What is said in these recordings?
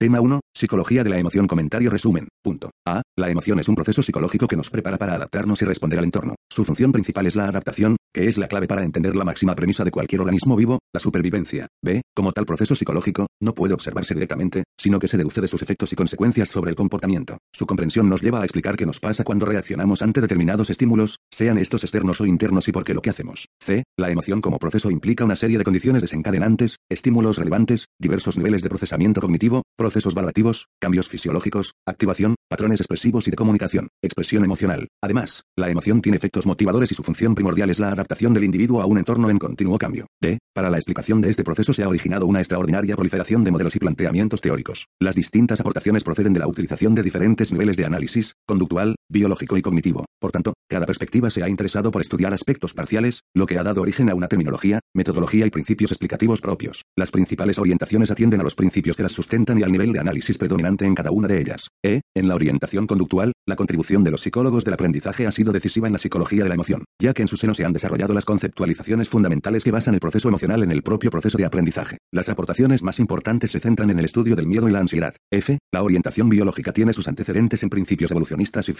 Tema 1. Psicología de la emoción. Comentario resumen. Punto. A. La emoción es un proceso psicológico que nos prepara para adaptarnos y responder al entorno. Su función principal es la adaptación, es la clave para entender la máxima premisa de cualquier organismo vivo, la supervivencia. B. Como tal proceso psicológico, no puede observarse directamente, sino que se deduce de sus efectos y consecuencias sobre el comportamiento. Su comprensión nos lleva a explicar qué nos pasa cuando reaccionamos ante determinados estímulos, sean estos externos o internos y por qué lo que hacemos. C. La emoción como proceso implica una serie de condiciones desencadenantes, estímulos relevantes, diversos niveles de procesamiento cognitivo, procesos valorativos, cambios fisiológicos, activación, patrones expresivos y de comunicación, expresión emocional. Además, la emoción tiene efectos motivadores y su función primordial es la adaptación del individuo a un entorno en continuo cambio. D. Para la explicación de este proceso se ha originado una extraordinaria proliferación de modelos y planteamientos teóricos. Las distintas aportaciones proceden de la utilización de diferentes niveles de análisis, conductual, biológico y cognitivo. Por tanto, cada perspectiva se ha interesado por estudiar aspectos parciales, lo que ha dado origen a una terminología, metodología y principios explicativos propios. Las principales orientaciones atienden a los principios que las sustentan y al nivel de análisis predominante en cada una de ellas. E. En la orientación conductual, la contribución de los psicólogos del aprendizaje ha sido decisiva en la psicología de la emoción, ya que en su seno se han desarrollado las conceptualizaciones fundamentales que basan el proceso emocional en el propio proceso de aprendizaje. Las aportaciones más importantes se centran en el estudio del miedo y la ansiedad. F. La orientación biológica tiene sus antecedentes en principios evolucionistas y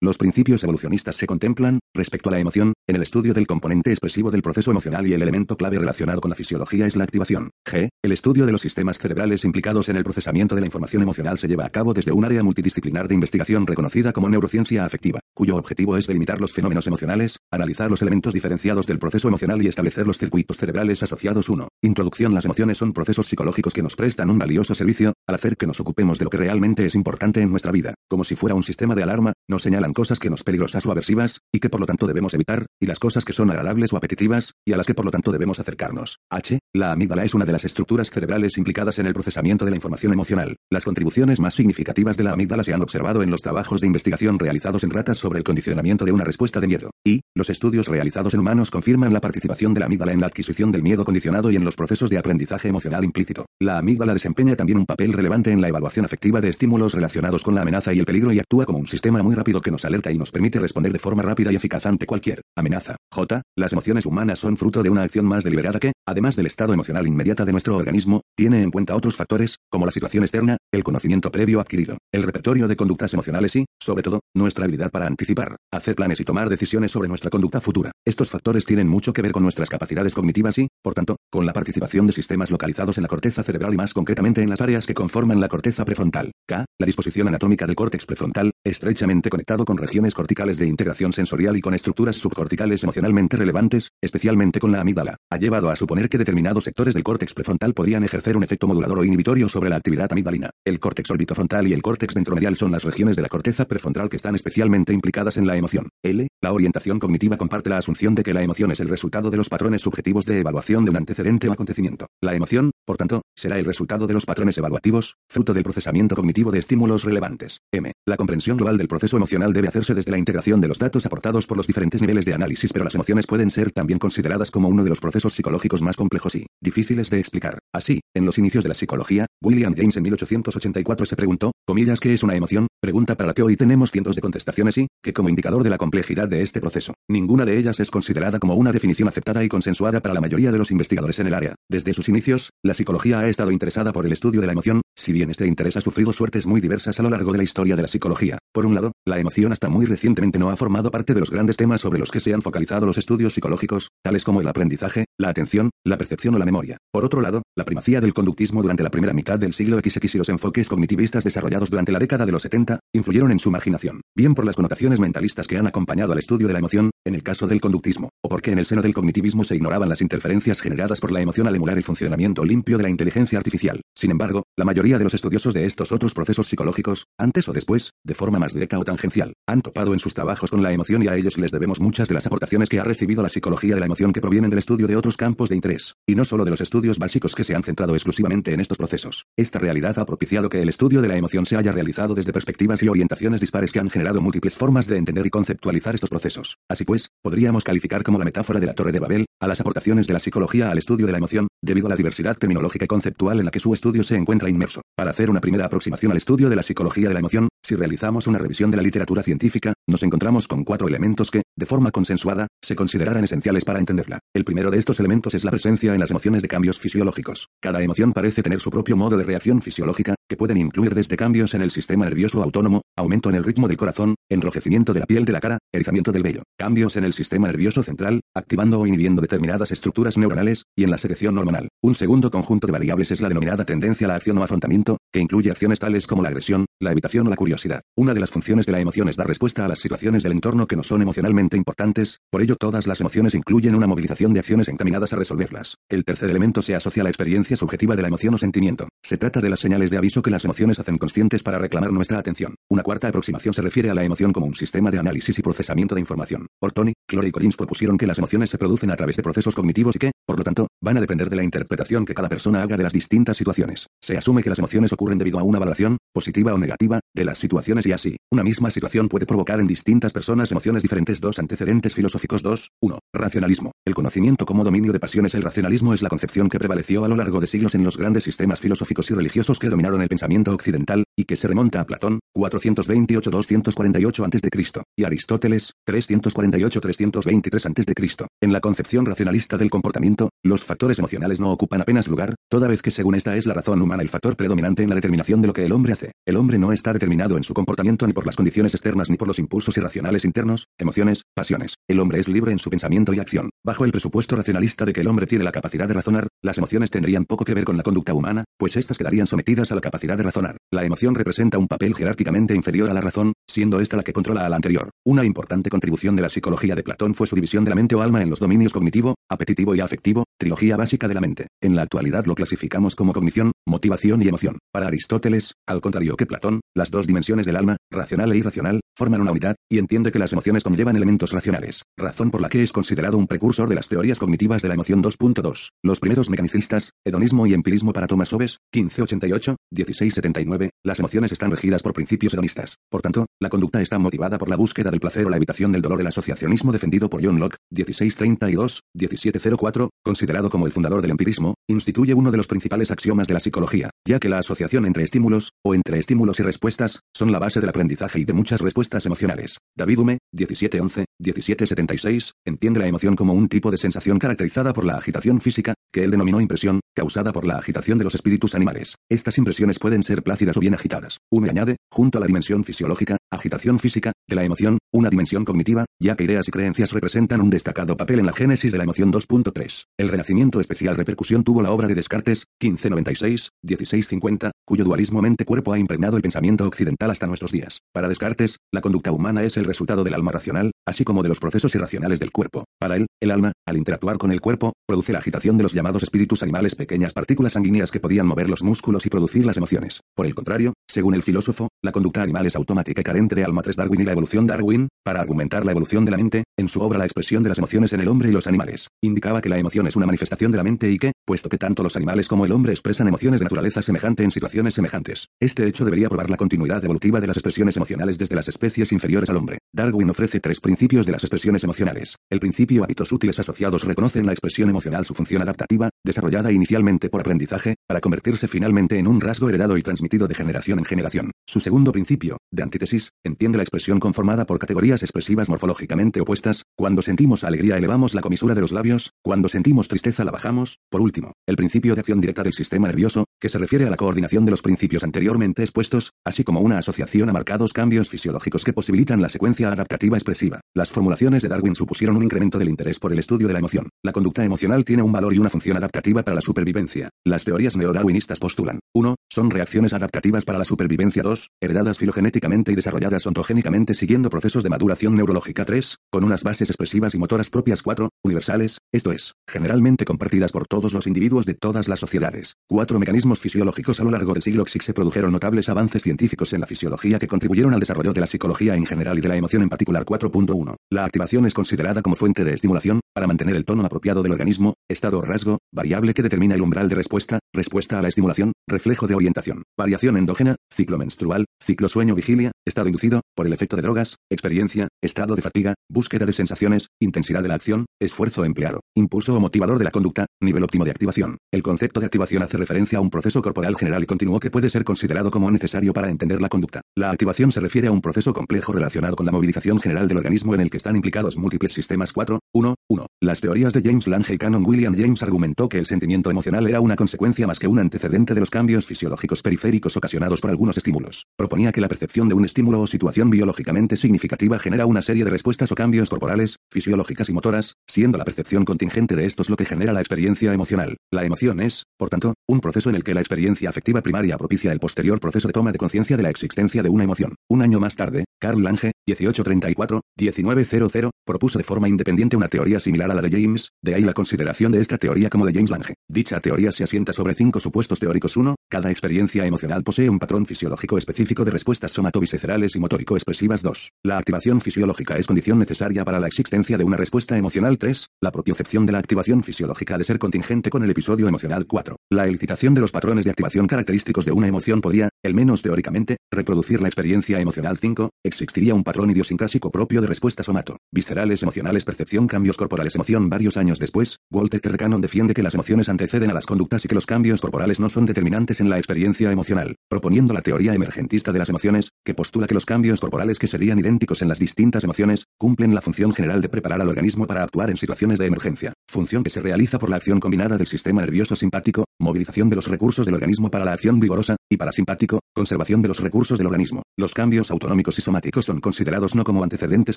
Los principios evolucionistas se contemplan, respecto a la emoción, en el estudio del componente expresivo del proceso emocional y el elemento clave relacionado con la fisiología es la activación. G. El estudio de los sistemas cerebrales implicados en el procesamiento de la información emocional se lleva a cabo desde un área multidisciplinar de investigación reconocida como neurociencia afectiva, cuyo objetivo es delimitar los fenómenos emocionales, analizar los elementos diferenciados del proceso emocional y establecer los circuitos cerebrales asociados. 1. Introducción Las emociones son procesos psicológicos que nos prestan un valioso servicio, al hacer que nos ocupemos de lo que realmente es importante en nuestra vida, como si fuera un sistema de alarma, nos señalan cosas que nos peligrosas o aversivas, y que por lo tanto debemos evitar, y las cosas que son agradables o apetitivas, y a las que por lo tanto debemos acercarnos. H. La amígdala es una de las estructuras cerebrales implicadas en el procesamiento de la información emocional. Las contribuciones más significativas de la amígdala se han observado en los trabajos de investigación realizados en ratas sobre el condicionamiento de una respuesta de miedo, y, los estudios realizados en humanos confirman la participación de la amígdala en la adquisición del miedo condicionado y en los procesos de aprendizaje emocional implícito. La amígdala desempeña también un papel relevante en la evaluación afectiva de estímulos relacionados con la amenaza y el peligro y actúa como un sistema muy rápido que nos alerta y nos permite responder de forma rápida y eficaz ante cualquier amenaza. J. Las emociones humanas son fruto de una acción más deliberada que, además del estado emocional inmediata de nuestro organismo, tiene en cuenta otros factores, como la situación externa, el conocimiento previo adquirido, el repertorio de conductas emocionales y, sobre todo, nuestra habilidad para anticipar, hacer planes y tomar decisiones sobre nuestra conducta futura. Estos factores tienen mucho que ver con nuestras capacidades cognitivas y, por tanto, con la participación de sistemas localizados en la corteza cerebral y más concretamente en las áreas que conforman la corteza prefrontal. K. La disposición anatómica del córtex prefrontal, estrechamente conectado con regiones corticales de integración sensorial y con estructuras subcorticales emocionalmente relevantes, especialmente con la amígdala, ha llevado a suponer que determinados sectores del córtex prefrontal podrían ejercer un efecto modulador o inhibitorio sobre la actividad amigdalina. El córtex orbitofrontal y el córtex ventromedial son las regiones de la corteza prefrontal que están especialmente implicadas en la emoción. L. La orientación cognitiva comparte la asunción de que la emoción es el resultado de los patrones subjetivos de evaluación de un antecedente o acontecimiento. La emoción, por tanto, será el resultado de los patrones evaluativos, fruto del procesamiento cognitivo de estímulos relevantes. M. La comprensión global del proceso emocional debe hacerse desde la integración de los datos aportados por los diferentes niveles de análisis, pero las emociones pueden ser también consideradas como uno de los procesos psicológicos más complejos y difíciles de explicar. Así, en los inicios de la psicología, William James en 1884 se preguntó, comillas, ¿qué es una emoción? Pregunta para la que hoy tenemos cientos de contestaciones y, que como indicador de la complejidad de este proceso, ninguna de ellas es considerada como una definición aceptada y consensuada para la mayoría de los investigadores en el área. Desde sus inicios, la psicología ha estado interesada por el estudio de la emoción, si bien este interés ha sufrido suertes muy diversas a lo largo de la historia de la psicología. Por un lado, la emoción hasta muy recientemente no ha formado parte de los grandes temas sobre los que se han focalizado los estudios psicológicos, tales como el aprendizaje, la atención, la percepción o la memoria. Por otro lado, la primacía del conductismo durante la primera mitad del siglo XX y los enfoques cognitivistas desarrollados durante la década de los 70, influyeron en su marginación, bien por las connotaciones mentalistas que han acompañado al estudio de la emoción, en el caso del conductismo, o porque en el seno del cognitivismo se ignoraban las interferencias generadas por la emoción al emular el funcionamiento limpio de la inteligencia artificial. Sin embargo, la mayoría de los estudiosos de estos otros procesos psicológicos, antes o después, de forma más directa o tangencial, han topado en sus trabajos con la emoción y a ellos les debemos muchas de las aportaciones que ha recibido la psicología de la emoción que provienen del estudio de otros campos de interés, y no solo de los estudios básicos que se han centrado exclusivamente en estos procesos. Esta realidad ha propiciado que el estudio de la emoción se haya realizado desde perspectivas y orientaciones dispares que han generado múltiples formas de entender y conceptualizar estos procesos. Así pues, podríamos calificar como la metáfora de la Torre de Babel a las aportaciones de la psicología al estudio de la emoción, debido a la diversidad terminológica y conceptual en la que su estudio se encuentra inmerso. Para hacer una primera aproximación al estudio de la psicología de la emoción, si realizamos una revisión de la literatura científica, nos encontramos con cuatro elementos que, de forma consensuada, se considerarán esenciales para entenderla. El primero de estos elementos es la presencia en las emociones de cambios fisiológicos. Cada emoción parece tener su propio modo de reacción fisiológica, que pueden incluir desde cambios en el sistema nervioso autónomo, aumento en el ritmo del corazón, enrojecimiento de la piel de la cara, erizamiento del vello, cambios en el sistema nervioso central, activando o inhibiendo determinadas estructuras neuronales, y en la secreción hormonal. Un segundo conjunto de variables es la denominada tendencia a la acción o afrontamiento, que incluye acciones tales como la agresión, la evitación o la curiosidad. Una de las funciones de la emoción es dar respuesta a las situaciones del entorno que no son emocionalmente importantes, por ello todas las emociones incluyen una movilización de acciones encaminadas a resolverlas. El tercer elemento se asocia a la experiencia subjetiva de la emoción o sentimiento. Se trata de las señales de aviso que las emociones hacen conscientes para reclamar nuestra atención. Una cuarta aproximación se refiere a la emoción como un sistema de análisis y procesamiento de información. Ortoni, Clore y Collins propusieron que las emociones se producen a través de procesos cognitivos y que, por lo tanto, van a depender de la interpretación que cada persona haga de las distintas situaciones. Se asume que las emociones ocurren debido a una valoración, positiva o negativa, de las situaciones y así, una misma situación puede provocar en distintas personas emociones diferentes. Dos antecedentes filosóficos 2. 1. Racionalismo. El conocimiento como dominio de pasiones. El racionalismo es la concepción que prevaleció a lo largo de siglos en los grandes sistemas filosóficos y religiosos que dominaron el pensamiento occidental, y que se remonta a Platón, 428-248 a.C., y Aristóteles, 348-323 a.C. En la concepción racionalista del comportamiento, los factores emocionales no ocupan apenas lugar, toda vez que según esta es la razón humana el factor predominante en la determinación de lo que el hombre hace. El hombre no está determinado en su comportamiento ni por las condiciones externas ni por los impulsos irracionales internos, emociones, pasiones. El hombre es libre en su pensamiento y acción. Bajo el presupuesto racionalista de que el hombre tiene la capacidad de razonar, las emociones tendrían poco que ver con la conducta humana, pues éstas quedarían sometidas a la capacidad de razonar. La emoción representa un papel jerárquicamente inferior a la razón, siendo esta la que controla a la anterior. Una importante contribución de la psicología de Platón fue su división de la mente o alma en los dominios cognitivo, apetitivo y afectivo, trilogía básica de la mente. En la actualidad lo clasificamos como cognición, motivación y emoción. Para Aristóteles, al contrario que Platón, las dos dimensiones del alma, racional e irracional, forman una unidad, y entiende que las emociones conllevan elementos racionales, razón por la que es considerado un precursor de las teorías cognitivas de la emoción 2.2. Los primeros mecanicistas, hedonismo y empirismo para Thomas Hobbes, 1588, 1679, las emociones están regidas por principios hedonistas. Por tanto, la conducta está motivada por la búsqueda del placer o la evitación del dolor. El asociacionismo defendido por John Locke, 1632, 1704, considerado como el fundador del empirismo, instituye uno de los principales axiomas de la psicología, ya que la asociación entre estímulos, o entre estímulos y respuestas, son la base del aprendizaje y de muchas respuestas emocionales. David Hume, 1711, 1776, entiende la emoción como un tipo de sensación caracterizada por la agitación física, que él denominó impresión, causada por la agitación de los espíritus animales. Estas impresiones pueden ser plácidas o bien agitadas. Hume añade, junto a la dimensión fisiológica, agitación física, de la emoción, una dimensión cognitiva, ya que ideas y creencias representan un destacado papel en la génesis de la emoción 2.3. El renacimiento especial repercusión tuvo la obra de Descartes, 1596, 1650, cuyo dualismo mente-cuerpo ha impregnado el pensamiento occidental hasta nuestros días. Para Descartes, la conducta humana es el resultado del alma racional, así como de los procesos irracionales del cuerpo. Para él, el alma, al interactuar con el cuerpo, produce la agitación de los llamados espíritus animales, pequeñas partículas sanguíneas que podían mover los músculos y producir las emociones. Por el contrario, según el filósofo, la conducta animal es automática y carente de alma 3 Darwin y la evolución Darwin, para argumentar la evolución de la mente, en su obra La expresión de las emociones en el hombre y los animales, indicaba que la emoción es una manifestación de la mente y que, puesto que tanto los animales como el hombre expresan emociones de naturaleza semejante en situaciones semejantes, este hecho debería probar la continuidad evolutiva de las expresiones emocionales desde las especies inferiores al hombre. Darwin ofrece tres principios de las expresiones emocionales. El principio hábitos útiles asociados reconoce en la expresión emocional su función adaptativa, desarrollada inicialmente por aprendizaje, para convertirse finalmente en un rasgo heredado y transmitido de generación en generación. Su segundo principio, de antítesis, entiende la expresión conformada por categorías expresivas morfológicamente opuestas, cuando sentimos alegría elevamos la comisura de los labios, cuando sentimos tristeza la bajamos, por último, el principio de acción directa del sistema nervioso, que se refiere a la coordinación de los principios anteriormente expuestos, así como una asociación a marcados cambios fisiológicos que posibilitan la secuencia adaptativa expresiva. Las formulaciones de Darwin supusieron un incremento del interés por el estudio de la emoción. La conducta emocional tiene un valor y una función adaptativa para la supervivencia. Las teorías neodarwinistas postulan 1. Son reacciones adaptativas para la supervivencia 2, heredadas filogenéticamente y desarrolladas ontogénicamente siguiendo procesos de maduración neurológica 3, con unas bases expresivas y motoras propias 4, universales, esto es, generalmente compartidas por todos los individuos de todas las sociedades. Cuatro mecanismos fisiológicos a lo largo del siglo XX se produjeron notables avances científicos en la fisiología que contribuyeron al desarrollo de la psicología en general y de la emoción en particular 4.1. La activación es considerada como fuente de estimulación, para mantener el tono apropiado del organismo, estado o rasgo, variable que determina el umbral de respuesta, respuesta a la estimulación, reflejo de orientación, variación endógena, ciclo menstrual, ciclo sueño-vigilia, estado inducido, por el efecto de drogas, experiencia, estado de fatiga, búsqueda de sensaciones, intensidad de la acción, esfuerzo empleado, impulso o motivador de la conducta, nivel óptimo de activación. El concepto de activación hace referencia a un proceso corporal general y continuo que puede ser considerado como necesario para entender la conducta. La activación se refiere a un proceso complejo relacionado con la movilización general del organismo en el que están implicados múltiples sistemas 4, 1, 1. Las teorías de James Lange y Canon William James argumentó que el sentimiento emocional era una consecuencia más que un antecedente de los cambios fisiológicos periféricos ocasionados por algunos estímulos. Proponía que la percepción de un estímulo o situación biológicamente significativa genera una serie de respuestas o cambios corporales, fisiológicas y motoras, siendo la percepción contingente de estos lo que genera la experiencia emocional. La emoción es, por tanto, un proceso en el que la experiencia afectiva primaria propicia el posterior proceso de toma de conciencia de la existencia de una emoción. Un año más tarde, Carl Lange, 1834-1900, propuso de forma independiente una teoría similar a la de James, de ahí la consideración de esta teoría como de James Lange. Dicha teoría se asienta sobre cinco supuestos teóricos. 1. Cada experiencia emocional posee un patrón fisiológico específico de respuestas somatoviscerales y motórico expresivas 2. La activación fisiológica es condición necesaria para la existencia de una respuesta emocional 3. La propiocepción de la activación fisiológica ha de ser contingente con el episodio emocional 4. La elicitación de los patrones de activación característicos de una emoción podía, el menos teóricamente, reproducir la experiencia emocional 5. Existiría un patrón idiosincrásico propio de respuesta somato. Viscerales emocionales percepción cambios corporales emoción varios años después, Walter Terrecanon defiende que las emociones anteceden a las conductas y que los cambios corporales no son determinantes en la experiencia emocional, proponiendo la teoría emergentista de las emociones, que postula que los cambios corporales que serían idénticos en las distintas emociones, cumplen la función general de preparar al organismo para actuar en situaciones de emergencia, función que se realiza por la acción combinada del sistema nervioso simpático, movilización de los recursos del organismo para la acción vigorosa, y parasimpático, conservación de los recursos del organismo. Los cambios autonómicos y somáticos son considerados no como antecedentes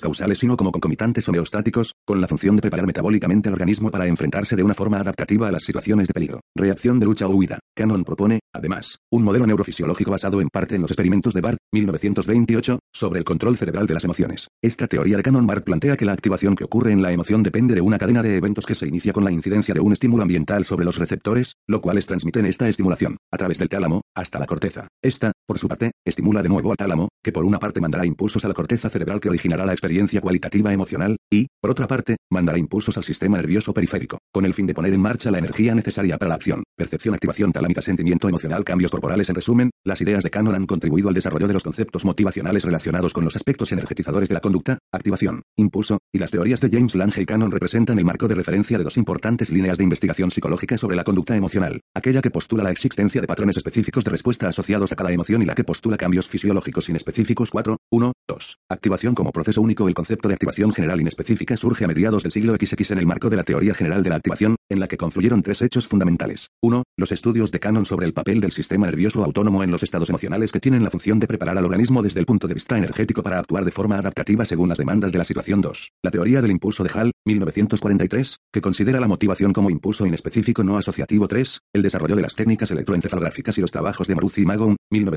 causales sino como concomitantes homeostáticos, con la función de preparar metabólicamente al organismo para enfrentarse de una forma adaptativa a las situaciones de peligro. Reacción de lucha o huida. Cannon propone, además, un modelo neurofisiológico basado en parte en los experimentos de Barth, 1928, sobre el control cerebral de las emociones. Esta teoría de Cannon Barth plantea que la activación que ocurre en la emoción depende de una cadena de eventos que se inicia con la incidencia de un estímulo ambiental sobre los receptores, lo cuales transmiten esta estimulación, a través del tálamo, hasta la corteza. Esta, por su parte, estimula de nuevo al tálamo, que por una parte mandará impulsos a la corteza cerebral que originará la experiencia cualitativa emocional, y, por otra parte, mandará impulsos al sistema nervioso periférico, con el fin de poner en marcha la energía necesaria para la acción. Percepción, activación talámica, sentimiento emocional, cambios corporales. En resumen, las ideas de Cannon han contribuido al desarrollo de los conceptos motivacionales relacionados con los aspectos energetizadores de la conducta, activación, impulso, y las teorías de James Lange y Cannon representan el marco de referencia de dos importantes líneas de investigación psicológica sobre la conducta emocional, aquella que postula la existencia de patrones específicos de respuesta asociados a cada emoción y la que postula cambios fisiológicos inespecíficos 4, 1, 2. Activación como proceso único El concepto de activación general inespecífica surge a mediados del siglo XX en el marco de la teoría general de la activación, en la que confluyeron tres hechos fundamentales. 1. Los estudios de Cannon sobre el papel del sistema nervioso autónomo en los estados emocionales que tienen la función de preparar al organismo desde el punto de vista energético para actuar de forma adaptativa según las demandas de la situación 2. La teoría del impulso de Hall, 1943, que considera la motivación como impulso inespecífico no asociativo 3. El desarrollo de las técnicas electroencefalográficas y los trabajos de Maruzzi y Magon,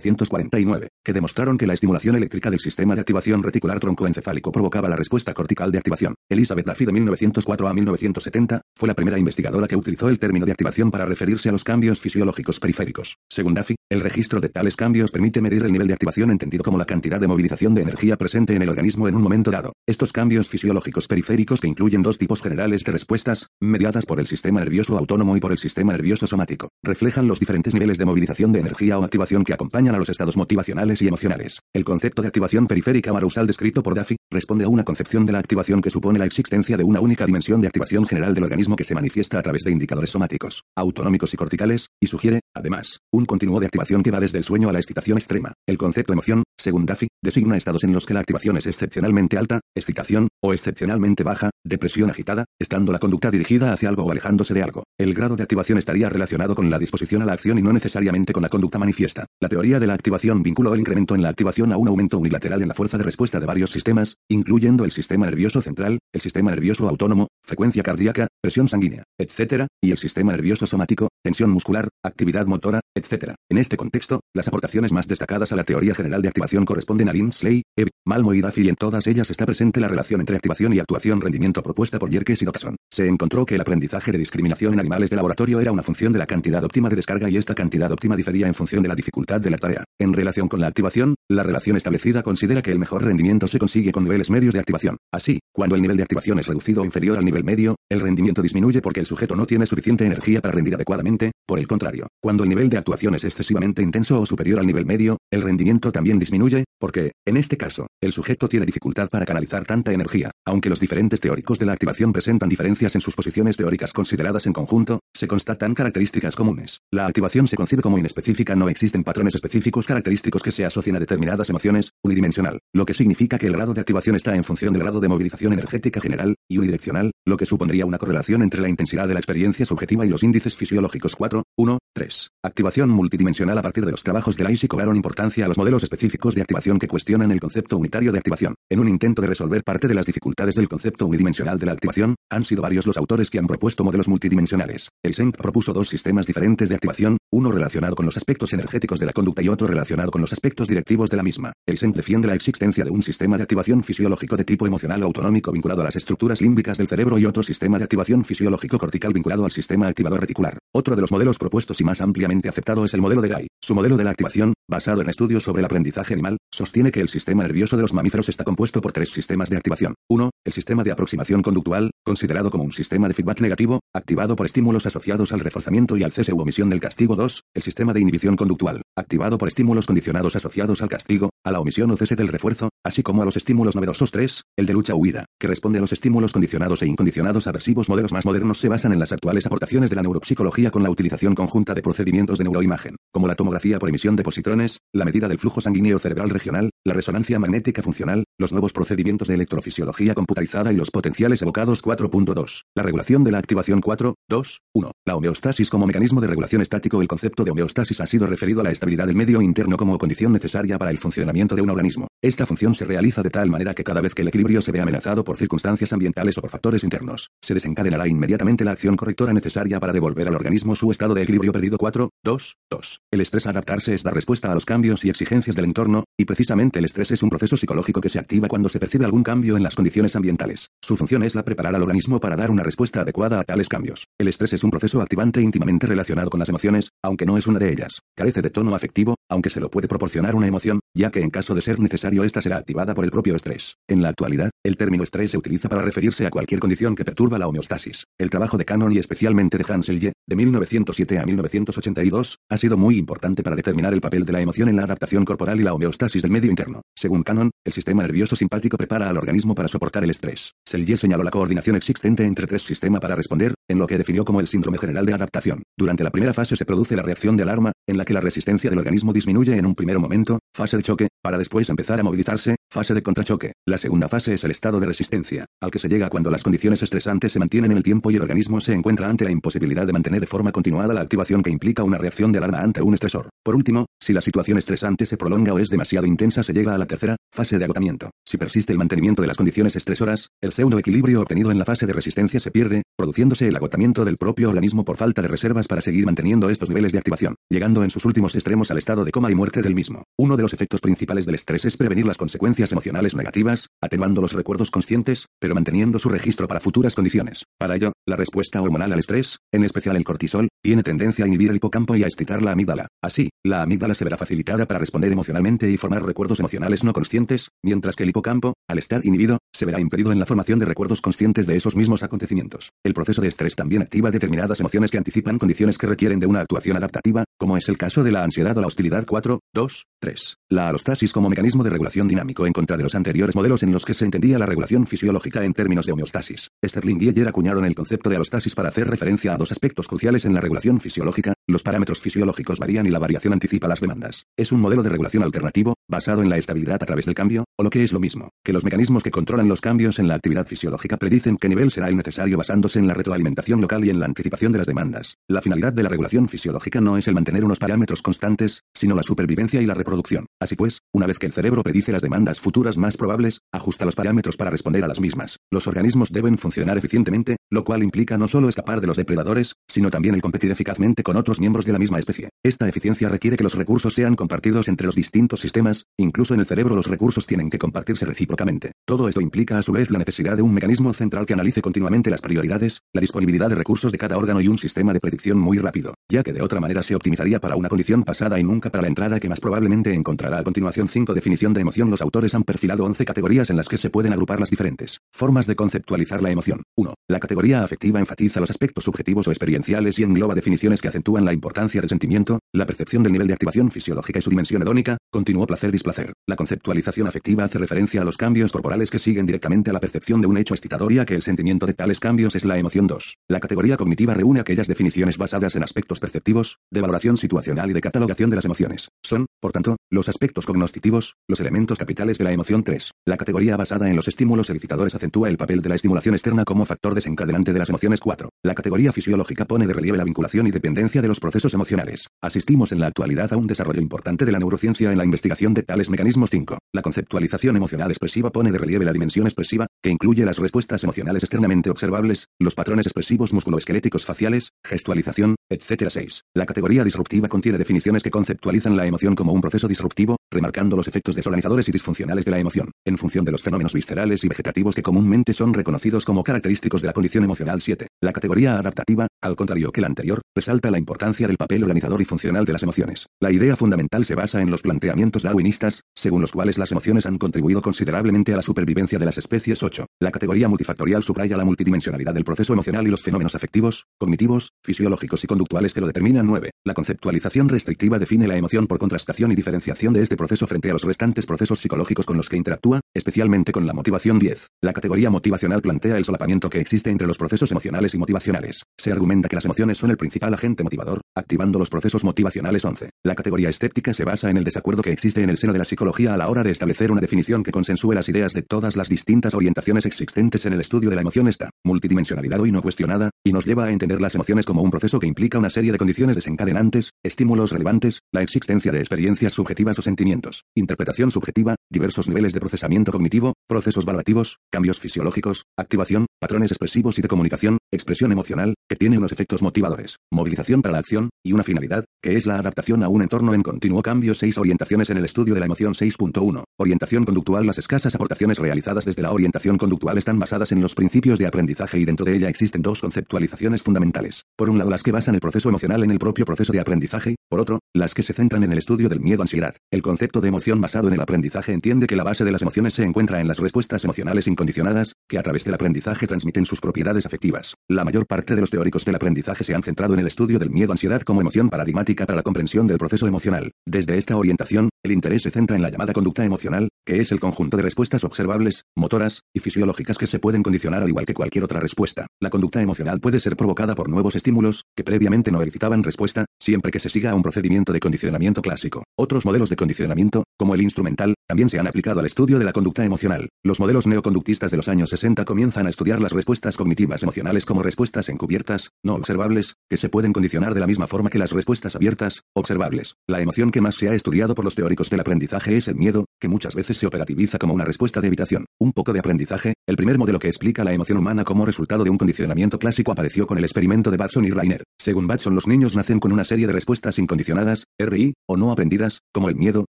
1949, que demostraron que la estimulación eléctrica del sistema de activación reticular troncoencefálico provocaba la respuesta cortical de activación. Elizabeth Duffy de 1904 a 1970 fue la primera investigadora que utilizó el término de activación para referirse a los cambios fisiológicos periféricos. Según Duffy, el registro de tales cambios permite medir el nivel de activación entendido como la cantidad de movilización de energía presente en el organismo en un momento dado. Estos cambios fisiológicos periféricos que incluyen dos tipos generales de respuestas, mediadas por el sistema nervioso autónomo y por el sistema nervioso somático, reflejan los diferentes niveles de movilización de energía o activación que acompañan a los estados motivacionales y emocionales. El concepto de activación periférica marusal descrito por Duffy responde a una concepción de la activación que supone la existencia de una única dimensión de activación general del organismo que se manifiesta a través de indicadores somáticos, autonómicos y corticales, y sugiere, además, un continuo de activación que va desde el sueño a la excitación extrema. El concepto emoción según Duffy, designa estados en los que la activación es excepcionalmente alta, excitación, o excepcionalmente baja, depresión agitada, estando la conducta dirigida hacia algo o alejándose de algo. El grado de activación estaría relacionado con la disposición a la acción y no necesariamente con la conducta manifiesta. La teoría de la activación vinculó el incremento en la activación a un aumento unilateral en la fuerza de respuesta de varios sistemas, incluyendo el sistema nervioso central, el sistema nervioso autónomo, frecuencia cardíaca, presión sanguínea, etc., y el sistema nervioso somático, tensión muscular, actividad motora, etc. En este contexto, las aportaciones más destacadas a la teoría general de activación corresponden a Lindsley, Ebb, Malmo y Duffy y en todas ellas está presente la relación entre activación y actuación rendimiento propuesta por Yerkes y Dobson. Se encontró que el aprendizaje de discriminación en animales de laboratorio era una función de la cantidad óptima de descarga y esta cantidad óptima difería en función de la dificultad de la tarea. En relación con la activación, la relación establecida considera que el mejor rendimiento se consigue con niveles medios de activación. Así, cuando el nivel de activación es reducido o inferior al nivel medio, el rendimiento disminuye porque el sujeto no tiene suficiente energía para rendir adecuadamente, por el contrario, cuando el nivel de actuación es excesivamente intenso o superior al nivel medio, el rendimiento también disminuye, porque, en este caso, el sujeto tiene dificultad para canalizar tanta energía. Aunque los diferentes teóricos de la activación presentan diferencias en sus posiciones teóricas consideradas en conjunto, se constatan características comunes. La activación se concibe como inespecífica, no existen patrones específicos característicos que se asocien a determinadas emociones, unidimensional, lo que significa que el grado de activación está en función del grado de movilización energética general, y unidireccional, lo que supondría una correlación entre la intensidad de la experiencia subjetiva y los índices fisiológicos 4, 1, 3. Activación multidimensional a partir de los trabajos de Laishi cobraron importancia a los modelos específicos de activación que cuestionan el concepto unitario de activación. En un intento de resolver parte de las dificultades del concepto unidimensional de la activación, han sido varios los autores que han propuesto modelos multidimensionales. El SENC propuso dos sistemas diferentes de activación, uno relacionado con los aspectos energéticos de la conducta y otro relacionado con los aspectos directivos de la misma. El SENC defiende la existencia de un sistema de activación fisiológico de tipo emocional autonómico vinculado a las estructuras límbicas del cerebro y otro sistema de activación fisiológico cortical vinculado al sistema activador reticular. Otro de los modelos propuestos y más ampliamente aceptado es el modelo de Guy. Su modelo de la activación, basado en estudios sobre el aprendizaje animal, sostiene que el sistema nervioso de los mamíferos está compuesto por tres sistemas de activación. 1. El sistema de aproximación conductual, considerado como un sistema de feedback negativo, activado por estímulos asociados al reforzamiento y al cese u omisión del castigo. 2. El sistema de inhibición conductual, activado por estímulos condicionados asociados al castigo, a la omisión o cese del refuerzo, así como a los estímulos novedosos. 3. El de lucha huida, que responde a los estímulos condicionados e incondicionados aversivos. Modelos más modernos se basan en las actuales aportaciones de la neuropsicología con la utilización conjunta de procedimientos de neuroimagen, como la tomografía por emisión de positrones, la medida del flujo sanguíneo cerebral regional, la resonancia magnética funcional, los nuevos procedimientos de electrofisiología computarizada y los potenciales evocados 4.2. La regulación de la activación 4.2.1. La homeostasis como mecanismo de regulación estático. El concepto de homeostasis ha sido referido a la estabilidad del medio interno como condición necesaria para el funcionamiento de un organismo. Esta función se realiza de tal manera que cada vez que el equilibrio se ve amenazado por circunstancias ambientales o por factores internos, se desencadenará inmediatamente la acción correctora necesaria para devolver al organismo su estado de equilibrio perdido 4.2.2. El estrés adaptarse es dar respuesta a los cambios y exigencias del entorno, y precisamente el estrés es un proceso psicológico que se activa cuando se percibe algún cambio en las condiciones ambientales. Su función es la preparar al organismo para dar una respuesta adecuada a tales cambios. El estrés es un proceso activante íntimamente relacionado con las emociones, aunque no es una de ellas. Carece de tono afectivo, aunque se lo puede proporcionar una emoción, ya que en caso de ser necesario esta será activada por el propio estrés. En la actualidad, el término estrés se utiliza para referirse a cualquier condición que perturba la homeostasis. El trabajo de Cannon y especialmente de Hans Selye, de 1907 a 1982, ha sido muy importante para determinar el papel de la emoción en la adaptación corporal y la homeostasis del medio Según Cannon, el sistema nervioso simpático prepara al organismo para soportar el estrés. Selye señaló la coordinación existente entre tres sistemas para responder, en lo que definió como el síndrome general de adaptación. Durante la primera fase se produce la reacción de alarma, en la que la resistencia del organismo disminuye en un primer momento, fase de choque, para después empezar a movilizarse, fase de contrachoque. La segunda fase es el estado de resistencia, al que se llega cuando las condiciones estresantes se mantienen en el tiempo y el organismo se encuentra ante la imposibilidad de mantener de forma continuada la activación que implica una reacción de alarma ante un estresor. Por último, si la situación estresante se prolonga o es demasiado intensa se llega a la tercera, fase de agotamiento. Si persiste el mantenimiento de las condiciones estresoras, el pseudo equilibrio obtenido en la fase de resistencia se pierde, produciéndose el agotamiento del propio organismo por falta de reservas para seguir manteniendo estos niveles de activación, llegando en sus últimos extremos al estado de coma y muerte del mismo. Uno de los efectos principales del estrés es prevenir las consecuencias emocionales negativas, atenuando los recuerdos conscientes, pero manteniendo su registro para futuras condiciones. Para ello, la respuesta hormonal al estrés, en especial el cortisol, tiene tendencia a inhibir el hipocampo y a excitar la amígdala. Así, la amígdala se verá facilitada para responder emocionalmente y formar recuerdos emocionales no conscientes, mientras que el hipocampo, al estar inhibido, se verá impedido en la formación de recuerdos conscientes de esos mismos acontecimientos. El proceso de estrés también activa determinadas emociones que anticipan condiciones que requieren de una actuación adaptativa, como es el caso de la ansiedad o la hostilidad 4, 2, 3. La alostasis como mecanismo de regulación dinámico en contra de los anteriores modelos en los que se entendía la regulación fisiológica en términos de homeostasis. Sterling y Ayer acuñaron el concepto de alostasis para hacer referencia a dos aspectos cruciales en la regulación fisiológica, los parámetros fisiológicos varían y la variación anticipa las demandas. Es un modelo de regulación alternativo, basado en la estabilidad a través del cambio, o lo que es lo mismo, que los mecanismos que controlan los cambios en la actividad fisiológica predicen qué nivel será el necesario basándose en la retroalimentación local y en la anticipación de las demandas. La finalidad de la regulación fisiológica no es el mantener unos parámetros constantes, sino la supervivencia y la reproducción. Así pues, una vez que el cerebro predice las demandas futuras más probables, ajusta los parámetros para responder a las mismas. Los organismos deben funcionar eficientemente, lo cual implica no solo escapar de los depredadores, sino también el competir eficazmente con otros miembros de la misma especie. Esta eficiencia requiere que los recursos sean compartidos entre los distintos sistemas, incluso en el cerebro los recursos tienen que compartirse recíprocamente. Todo esto implica a su vez la necesidad de un mecanismo central que analice continuamente las prioridades, la disponibilidad de recursos de cada órgano y un sistema de predicción muy rápido, ya que de otra manera se optimizaría para una condición pasada y nunca para la entrada que más probablemente encontrará a continuación 5 definición de emoción. Los autores han perfilado 11 categorías en las que se pueden agrupar las diferentes formas de conceptualizar la emoción. 1. La categoría afectiva enfatiza los aspectos subjetivos o experienciales y engloba definiciones que acentúan la importancia del sentimiento, la percepción del nivel de activación fisiológica y su dimensión hedónica, continuó placer-displacer. La conceptualización afectiva hace referencia a los cambios corporales que siguen directamente a la percepción de un hecho excitatoria que el sentimiento de tales cambios es la emoción 2. La categoría cognitiva reúne aquellas definiciones basadas en aspectos perceptivos, de valoración situacional y de catalogación de las emociones. Son, por tanto, los aspectos cognoscitivos, los elementos capitales de la emoción 3. La categoría basada en los estímulos elicitadores acentúa el papel de la estimulación externa como factor desencadenante de las emociones 4. La categoría fisiológica pone de relieve la vinculación y dependencia de los procesos emocionales. Asistimos en la actualidad a un desarrollo importante de la neurociencia en la investigación de tales mecanismos 5. La conceptualización emocional expresiva pone de relieve la dimensión expresiva, que incluye las respuestas emocionales externamente observables, los patrones expresivos musculoesqueléticos faciales, gestualización, etc. 6. La categoría disruptiva contiene definiciones que conceptualizan la emoción como un proceso disruptivo, remarcando los efectos desorganizadores y disfuncionales de la emoción, en función de los fenómenos viscerales y vegetativos que comúnmente son reconocidos como característicos de la condición emocional 7. La categoría adaptativa, al contrario que la anterior, resalta la importancia del papel organizador y funcional de las emociones. La idea fundamental se basa en los planteamientos darwinistas, según los cuales las emociones han contribuido considerablemente a la supervivencia de las especies 8. La categoría multifactorial subraya la multidimensionalidad del proceso emocional y los fenómenos afectivos, cognitivos, fisiológicos y conductuales que lo determinan 9. La conceptualización restrictiva define la emoción por contrastación y diferenciación de este proceso frente a los restantes procesos psicológicos con los que interactúa, especialmente con la motivación 10. La categoría motivacional plantea el solapamiento que existe entre los procesos emocionales y motivacionales. Se argumenta que las emociones son el principal agente motivador, activando los procesos motivacionales 11. La categoría escéptica se basa en el desacuerdo que existe en el seno de la psicología a la hora de establecer una definición que consensúe las ideas de todas las distintas orientaciones existentes en el estudio de la emoción. Esta multidimensionalidad hoy no cuestionada, y nos lleva a entender las emociones como un proceso que implica una serie de condiciones desencadenantes, estímulos relevantes, la existencia de experiencias subjetivas o sentimientos, interpretación subjetiva, diversos niveles de procesamiento cognitivo, procesos valorativos, cambios fisiológicos, activación, patrones expresivos y de comunicación, expresión emocional, que tiene unos efectos motivadores, movilización para la acción, y una finalidad, que es la adaptación a un entorno en continuo cambio. 6 orientaciones en el estudio de la emoción 6.1. Orientación conductual Las escasas aportaciones realizadas desde la orientación conductual están basadas en los principios de aprendizaje y dentro de ella existen dos conceptualizaciones fundamentales. Por un lado las que basan el proceso emocional en el propio proceso de aprendizaje, por otro, las que se centran en el estudio del miedo-ansiedad. El concepto de emoción basado en el aprendizaje entiende que la base de las emociones se encuentra en las respuestas emocionales incondicionadas, que a través del aprendizaje transmiten sus propiedades afectivas. La mayor parte de los teóricos del aprendizaje se han centrado en el estudio del miedo-ansiedad como emoción paradigmática para la comprensión del proceso emocional. Desde esta orientación, el interés se centra en la llamada conducta emocional, que es el conjunto de respuestas observables, motoras y fisiológicas que se pueden condicionar al igual que cualquier otra respuesta. La conducta emocional puede ser provocada por nuevos estímulos, que previamente no elicitaban respuesta, siempre que se siga a un procedimiento de condicionamiento clásico. Otros modelos de condicionamiento, como el instrumental, también se han aplicado al estudio de la conducta emocional. Los modelos neoconductistas de los años 60 comienzan a estudiar las respuestas cognitivas emocionales como respuestas encubiertas, no observables, que se pueden condicionar de la misma forma que las respuestas abiertas, observables. La emoción que más se ha estudiado por los teóricos del aprendizaje es el miedo, que muchas veces se operativiza como una respuesta de evitación. Un poco de aprendizaje, el primer modelo que explica la emoción humana como resultado de un condicionamiento clásico apareció con el experimento de Batson y Rainer. Según Batson, los niños nacen con una serie de respuestas incondicionadas, RI, o no aprendidas, como el miedo,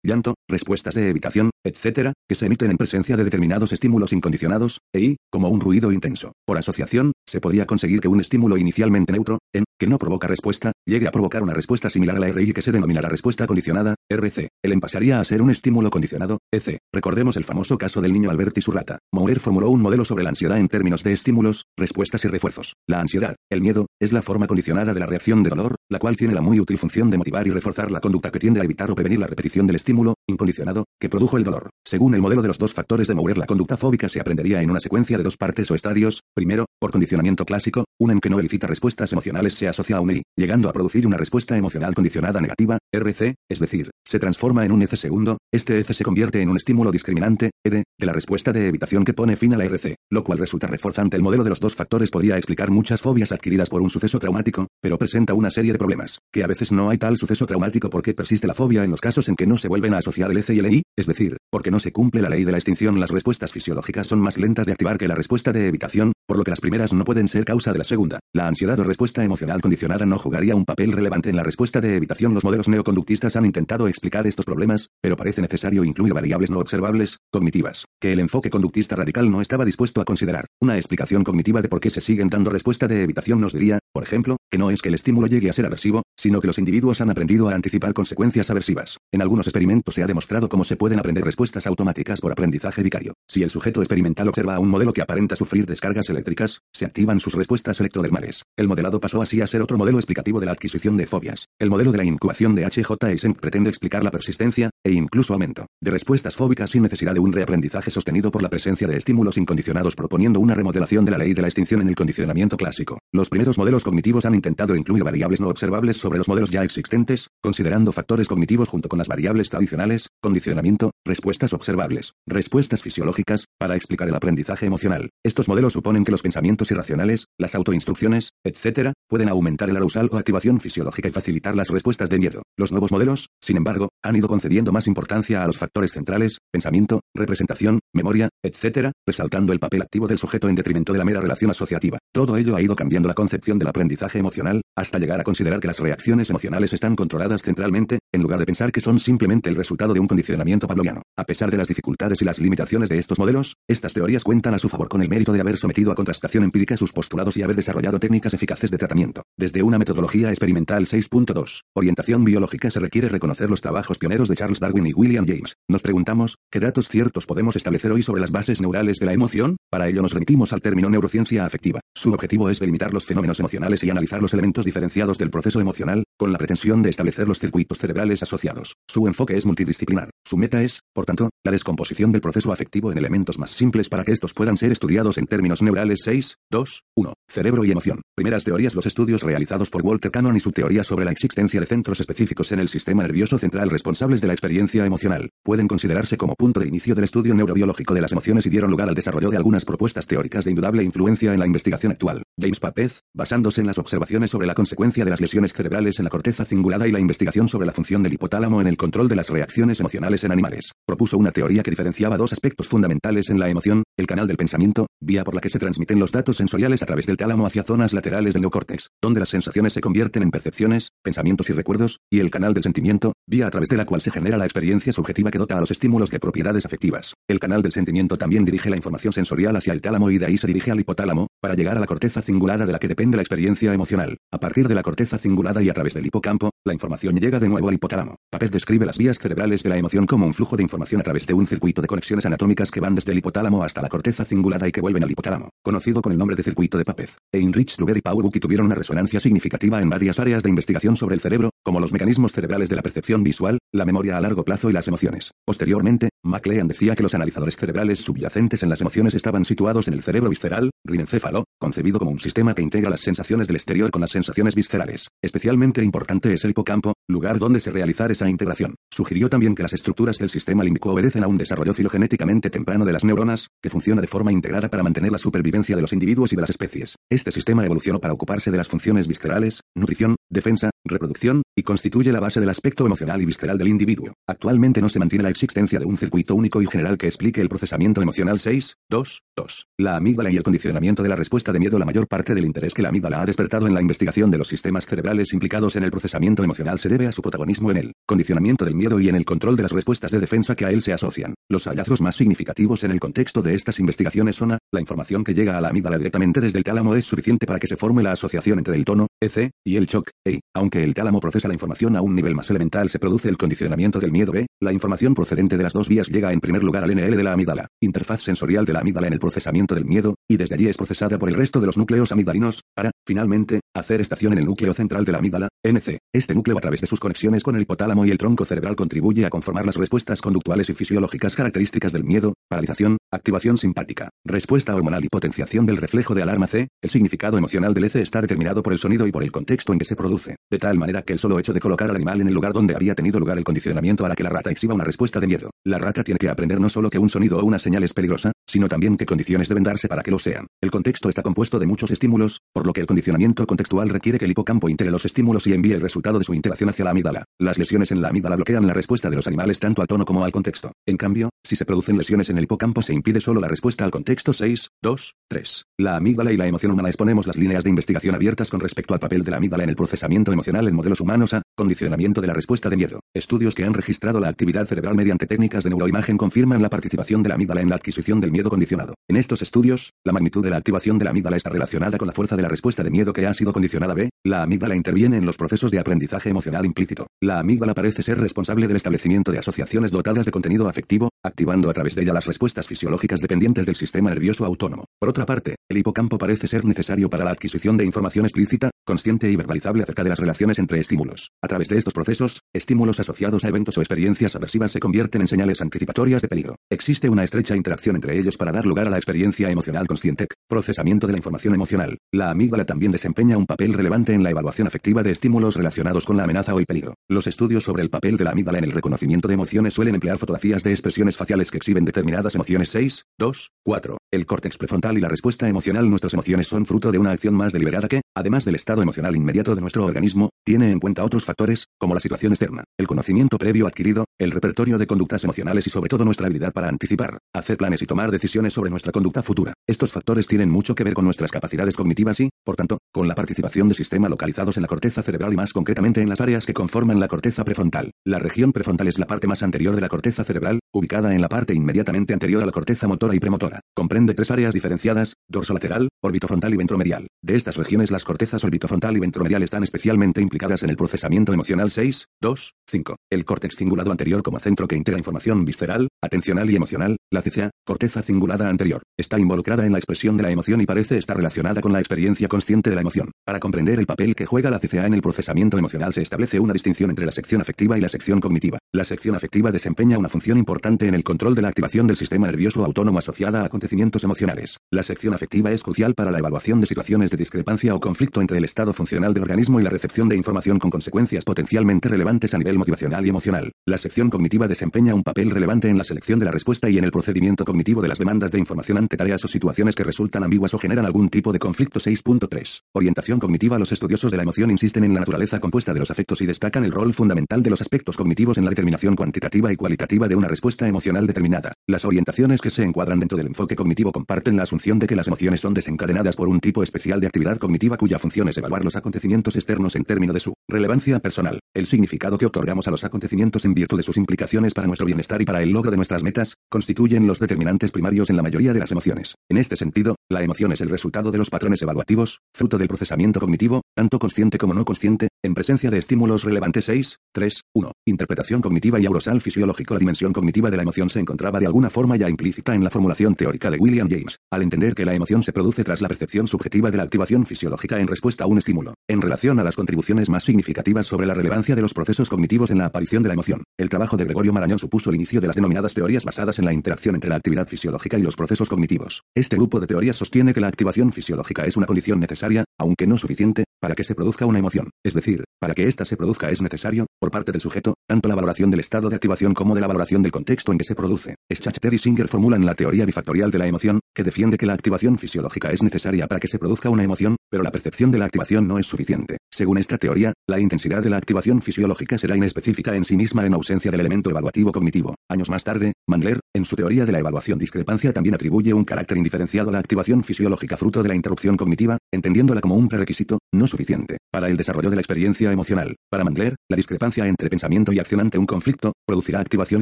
llanto, respuestas de evitación, etc., que se emiten en presencia de determinados estímulos incondicionados, EI, como un ruido intenso. Por asociación, se podría conseguir que un estímulo inicialmente neutro, en, que no provoca respuesta, llegue a provocar una respuesta similar a la RI que se denominará respuesta condicionada, RC. El pasaría a ser un estímulo condicionado, EC. Recordemos el famoso caso del niño Albert y su rata. Maurer formuló un modelo sobre la ansiedad en términos de estímulos, respuestas y refuerzos. La ansiedad, el miedo, es la forma condicionada de la reacción de dolor, la cual tiene la muy útil función de motivar y reforzar la conducta que tiende a evitar o prevenir la repetición del estímulo, incondicionado, que produjo el dolor. Según el modelo de los dos factores de Maurer, la conducta fóbica se aprendería en una secuencia de dos partes o estadios. Primero, por condicionamiento clásico, una en que no elicita respuestas emocionales se asocia a un I, llegando a producir una respuesta emocional condicionada negativa, RC, es decir, se transforma en un EC segundo, Este EC se convierte en un estímulo discriminante, ED, de la respuesta de evitación que pone fin a la RC, lo cual resulta reforzante. El modelo de los dos factores podría explicar muchas fobias adquiridas por un suceso traumático, pero presenta una serie de problemas, que a veces no hay tal suceso traumático porque persiste la fobia en los casos en que no se vuelven a asociar el EC y el EI, es decir, porque no se cumple la ley de la extinción. Las respuestas fisiológicas son más lentas de activar que la respuesta de evitación, por lo que las primeras no pueden ser causa de la segunda. La ansiedad o respuesta emocional condicionada no jugaría un papel relevante en la respuesta de evitación. Los modelos neoconductistas han intentado explicar estos problemas, pero parece necesario incluir variables no observables, cognitivas, que el enfoque conductista radical no estaba dispuesto a considerar. Una explicación cognitiva de por qué se siguen dando respuesta de evitación nos diría, por ejemplo, que no es que el estímulo llegue a ser aversivo, sino que los individuos han aprendido a anticipar consecuencias aversivas. En algunos experimentos se ha demostrado cómo se pueden aprender respuestas automáticas por aprendizaje vicario. Si el sujeto experimental observa a un modelo que aparenta sufrir descargas eléctricas, se activan sus respuestas electrodermales. El modelado pasó así a ser otro modelo explicativo de la adquisición de fobias. El modelo de la incubación de HJ pretende explicar la persistencia, e incluso aumento, de respuestas fóbicas sin necesidad de un reaprendizaje sostenido por la presencia de estímulos incondicionados proponiendo una remodelación de la ley de la extinción en el condicionamiento clásico. Los primeros modelos cognitivos han intentado incluir variables no observables sobre los modelos ya existentes, considerando factores cognitivos junto con las variables tradicionales, condicionamiento, respuestas observables, respuestas fisiológicas, para explicar el aprendizaje emocional. Estos modelos suponen que los pensamientos irracionales, las autoinstrucciones, etc., pueden aumentar el arousal o activación fisiológica y facilitar las respuestas de miedo. Los nuevos modelos, sin embargo, han ido concediendo más importancia a los factores centrales, pensamiento, representación, memoria, etc., resaltando el papel activo del sujeto en detrimento de la mera relación asociativa. Todo ello ha ido cambiando la concepción del aprendizaje emocional, hasta llegar a considerar que las reacciones emocionales están controladas centralmente, en lugar de pensar que son simplemente el resultado de un condicionamiento pavloviano. A pesar de las dificultades y las limitaciones de estos modelos, estas teorías cuentan a su favor con el mérito de haber sometido a contrastación empírica sus postulados y haber desarrollado técnicas eficaces de tratamiento. Desde una metodología experimental 6.2, orientación biológica se requiere reconocer los trabajos pioneros de Charles Darwin y William James. Nos preguntamos, ¿qué datos ciertos podemos establecer hoy sobre las bases neurales de la emoción? Para ello nos remitimos al término neurociencia afectiva. Su objetivo es delimitar los fenómenos emocionales y analizar los elementos diferenciados del proceso emocional, con la pretensión de establecer los circuitos cerebrales asociados. Su enfoque es multidisciplinar. Su meta es, por tanto, la descomposición del proceso afectivo en elementos más simples para que estos puedan ser estudiados en términos neurales 6, 2, 1. Cerebro y emoción. Primeras teorías Los estudios realizados por Walter Cannon y su teoría sobre la existencia de centros específicos en el sistema nervioso central responsables de la experiencia emocional, pueden considerarse como punto de inicio del estudio neurobiológico de las emociones y dieron lugar al desarrollo de algunas propuestas teóricas de indudable influencia en la investigación actual. James Papez, basándose en las observaciones sobre la consecuencia de las lesiones cerebrales en la corteza cingulada y la investigación sobre la función del hipotálamo en el control de las reacciones emocionales en animales, propuso una teoría que diferenciaba dos aspectos fundamentales en la emoción, el canal del pensamiento, vía por la que se transmiten los datos sensoriales a través del tálamo hacia zonas laterales del neocórtex, donde las sensaciones se convierten en percepciones, pensamientos y recuerdos, y el canal del sentimiento, vía a través de la cual se genera la experiencia subjetiva que dota a los estímulos de propiedades afectivas. El canal del sentimiento también dirige la información sensorial hacia el tálamo y de ahí se dirige al hipotálamo, para llegar a la corteza cingulada de la que depende la experiencia emocional. A partir de la corteza cingulada y a través del hipocampo, la información llega de nuevo al hipotálamo. Papel describe las vías cerebrales de la emoción como un flujo de información a través de un circuito de conexiones anatómicas que van desde el hipotálamo hasta la corteza cingulada y que vuelven al hipotálamo, conocido con el nombre de circuito de Papez. Heinrich Luger y Paul Bucchi tuvieron una resonancia significativa en varias áreas de investigación sobre el cerebro, como los mecanismos cerebrales de la percepción visual, la memoria a largo plazo y las emociones. Posteriormente, MacLean decía que los analizadores cerebrales subyacentes en las emociones estaban situados en el cerebro visceral, rinencéfalo, concebido como un sistema que integra las sensaciones del exterior con las sensaciones viscerales. Especialmente importante es el hipocampo, lugar donde se realizar esa integración. Sugirió también que las estructuras del sistema límbico obedecen a un desarrollo filogenéticamente temprano de las neuronas, que funciona de forma integrada para mantener la supervivencia de los individuos y de las especies. Este sistema evolucionó para ocuparse de las funciones viscerales, nutrición, defensa, reproducción, y constituye la base del aspecto emocional y visceral del individuo. Actualmente no se mantiene la existencia de un circuito único y general que explique el procesamiento emocional 6, 2, 2. La amígdala y el condicionamiento de la respuesta de miedo La mayor parte del interés que la amígdala ha despertado en la investigación de los sistemas cerebrales implicados en el procesamiento emocional se debe a su protagonismo en el condicionamiento del miedo y en el control de las respuestas de defensa que a él se asocian. Los hallazgos más significativos en el contexto de estas investigaciones son a, la información que llega a la amígdala directamente desde el tálamo es suficiente para que se forme la asociación entre el tono, EC, y el shock, E. Aunque el tálamo procesa la información a un nivel más elemental se produce el condicionamiento del miedo B, la información procedente de las dos vías llega en primer lugar al NL de la amígdala, interfaz sensorial de la amígdala en el procesamiento del miedo, y desde allí es procesada por el resto de los núcleos amigdalinos, para, finalmente, hacer estación en el núcleo central de la amígdala, NC. Este núcleo a través de sus conexiones con el hipotálamo y el tronco cerebral contribuye a conformar las respuestas conductuales y fisiológicas características del miedo, paralización, activación simpática, respuesta hormonal y potenciación del reflejo de alarma C. El significado emocional del ECE está determinado por el sonido y por el contexto en que se produce, de tal manera que el solo hecho de colocar al animal en el lugar donde había tenido lugar el condicionamiento hará que la rata exhiba una respuesta de miedo. La rata tiene que aprender no solo que un sonido o una señal es peligrosa, sino también qué condiciones deben darse para que lo sean. El contexto está compuesto de muchos estímulos, por lo que el condicionamiento contextual requiere que el hipocampo integre los estímulos y envíe el resultado de su integración hacia la amígdala. Las lesiones en la amígdala bloquean la respuesta de los animales tanto al tono como al contexto. En cambio, si se producen lesiones en el hipocampo se impide solo la respuesta al contexto 6, 2, 3. La amígdala y la emoción humana exponemos las líneas de investigación abiertas con respecto al papel de la amígdala en el procesamiento emocional en modelos humanos a condicionamiento de la respuesta de miedo. Estudios que han registrado la actividad cerebral mediante técnicas de neuroimagen confirman la participación de la amígdala en la adquisición del miedo condicionado. En estos estudios, la magnitud de la activación de la amígdala está relacionada con la fuerza de la respuesta de miedo que ha sido condicionada B. La amígdala interviene en los procesos de aprendizaje emocional implícito. La amígdala parece ser responsable del establecimiento de asociaciones dotadas de contenido afectivo, activando a través de ella las respuestas fisiológicas dependientes del sistema nervioso autónomo. Por otra parte, el hipocampo parece ser necesario para la adquisición de información explícita, consciente y verbalizable acerca de las relaciones entre estímulos. A través de estos procesos, estímulos asociados a eventos o experiencias aversivas se convierten en señales anticipatorias de peligro. Existe una estrecha interacción entre ellos para dar lugar a la experiencia emocional consciente. Procesamiento de la información emocional. La amígdala también desempeña un papel relevante en la evaluación afectiva de estímulos relacionados con la amenaza o el peligro. Los estudios sobre el papel de la amígdala en el reconocimiento de emociones suelen emplear fotografías de expresiones faciales que exhiben determinadas emociones 6, 2, 4. El córtex prefrontal y la respuesta emocional Nuestras emociones son fruto de una acción más deliberada que, además del estado emocional inmediato de nuestro organismo, tiene en cuenta otros factores, como la situación externa, el conocimiento previo adquirido, el repertorio de conductas emocionales y sobre todo nuestra habilidad para anticipar, hacer planes y tomar decisiones sobre nuestra conducta futura. Estos factores tienen mucho que ver con nuestras capacidades cognitivas y, por tanto, con la participación de sistemas localizados en la corteza cerebral y más concretamente en las áreas que conforman la corteza prefrontal. La región prefrontal es la parte más anterior de la corteza cerebral, ubicada en la parte inmediatamente anterior a la corteza motora y premotora. Comprende tres áreas diferenciadas, dorsolateral, orbitofrontal y ventromedial. De estas regiones las cortezas orbitofrontal y ventromedial están especialmente implicadas en el procesamiento emocional 6, 2, 5. El córtex cingulado anterior como centro que integra información visceral, atencional y emocional, la CCA, corteza cingulada anterior, está involucrada en la expresión de la emoción y parece estar relacionada con la experiencia consciente de la emoción. Para comprender el papel que juega la CCA en el procesamiento emocional se establece una distinción entre la sección afectiva y la sección cognitiva. La sección afectiva desempeña una función importante en el control de la activación del sistema nervioso autónomo asociada a acontecimientos emocionales. La sección afectiva es crucial para la evaluación de situaciones de discrepancia o conflicto entre el estado funcional del organismo y la recepción de información con consecuencias potencialmente relevantes a nivel motivacional y emocional. La sección cognitiva desempeña un papel relevante en la selección de la respuesta y en el procedimiento cognitivo de las demandas de información ante tareas o situaciones que resultan ambiguas o generan algún tipo de conflicto 6.3. Orientación cognitiva Los estudiosos de la emoción insisten en la naturaleza compuesta de los afectos y destacan el rol fundamental de los aspectos cognitivos en la determinación cuantitativa y cualitativa de una respuesta emocional determinada. Las orientaciones que se encuadran dentro del enfoque cognitivo comparten la asunción de que las emociones son desencadenadas por un tipo especial de actividad cognitiva cuya función es evaluar los acontecimientos externos en términos de su relevancia personal, el significado que otorgamos a los acontecimientos en virtud de sus implicaciones para nuestro bienestar y para el logro de nuestras metas, constituyen los determinantes primarios en la mayoría de las emociones. En este sentido, la emoción es el resultado de los patrones evaluativos, fruto del procesamiento cognitivo, tanto consciente como no consciente, en presencia de estímulos relevantes 6, 3, 1. Interpretación cognitiva y aurosal fisiológico La dimensión cognitiva de la emoción se encontraba de alguna forma ya implícita en la formulación teórica de William James, al entender que la emoción se produce tras la percepción subjetiva de la activación fisiológica en respuesta a un estímulo. En relación a las contribuciones más significativas sobre la relevancia de los procesos cognitivos en la aparición de la emoción, el trabajo de Gregorio Marañón supuso el inicio de las denominadas teorías basadas en la interacción entre la actividad fisiológica y los procesos cognitivos. Este grupo de teorías sostiene que la activación fisiológica es una condición necesaria, aunque no suficiente, para que se produzca una emoción. Es decir, para que ésta se produzca es necesario, por parte del sujeto, tanto la valoración del estado de activación como de la valoración del contexto en que se produce. Schachter y Singer formulan la teoría bifactorial de la emoción, que defiende que la activación fisiológica es necesaria para que se produzca una emoción, pero la percepción de la activación no es suficiente. Según esta teoría, la intensidad de la activación fisiológica será inespecífica en sí misma en ausencia del elemento evaluativo cognitivo. Años más tarde, Mandler, en su teoría de la evaluación discrepancia también atribuye un carácter indiferenciado a la activación fisiológica fruto de la interrupción cognitiva, entendiéndola como un prerequisito, no suficiente, para el desarrollo de la experiencia emocional. Para Mandler, la discrepancia entre pensamiento y acción ante un conflicto, producirá activación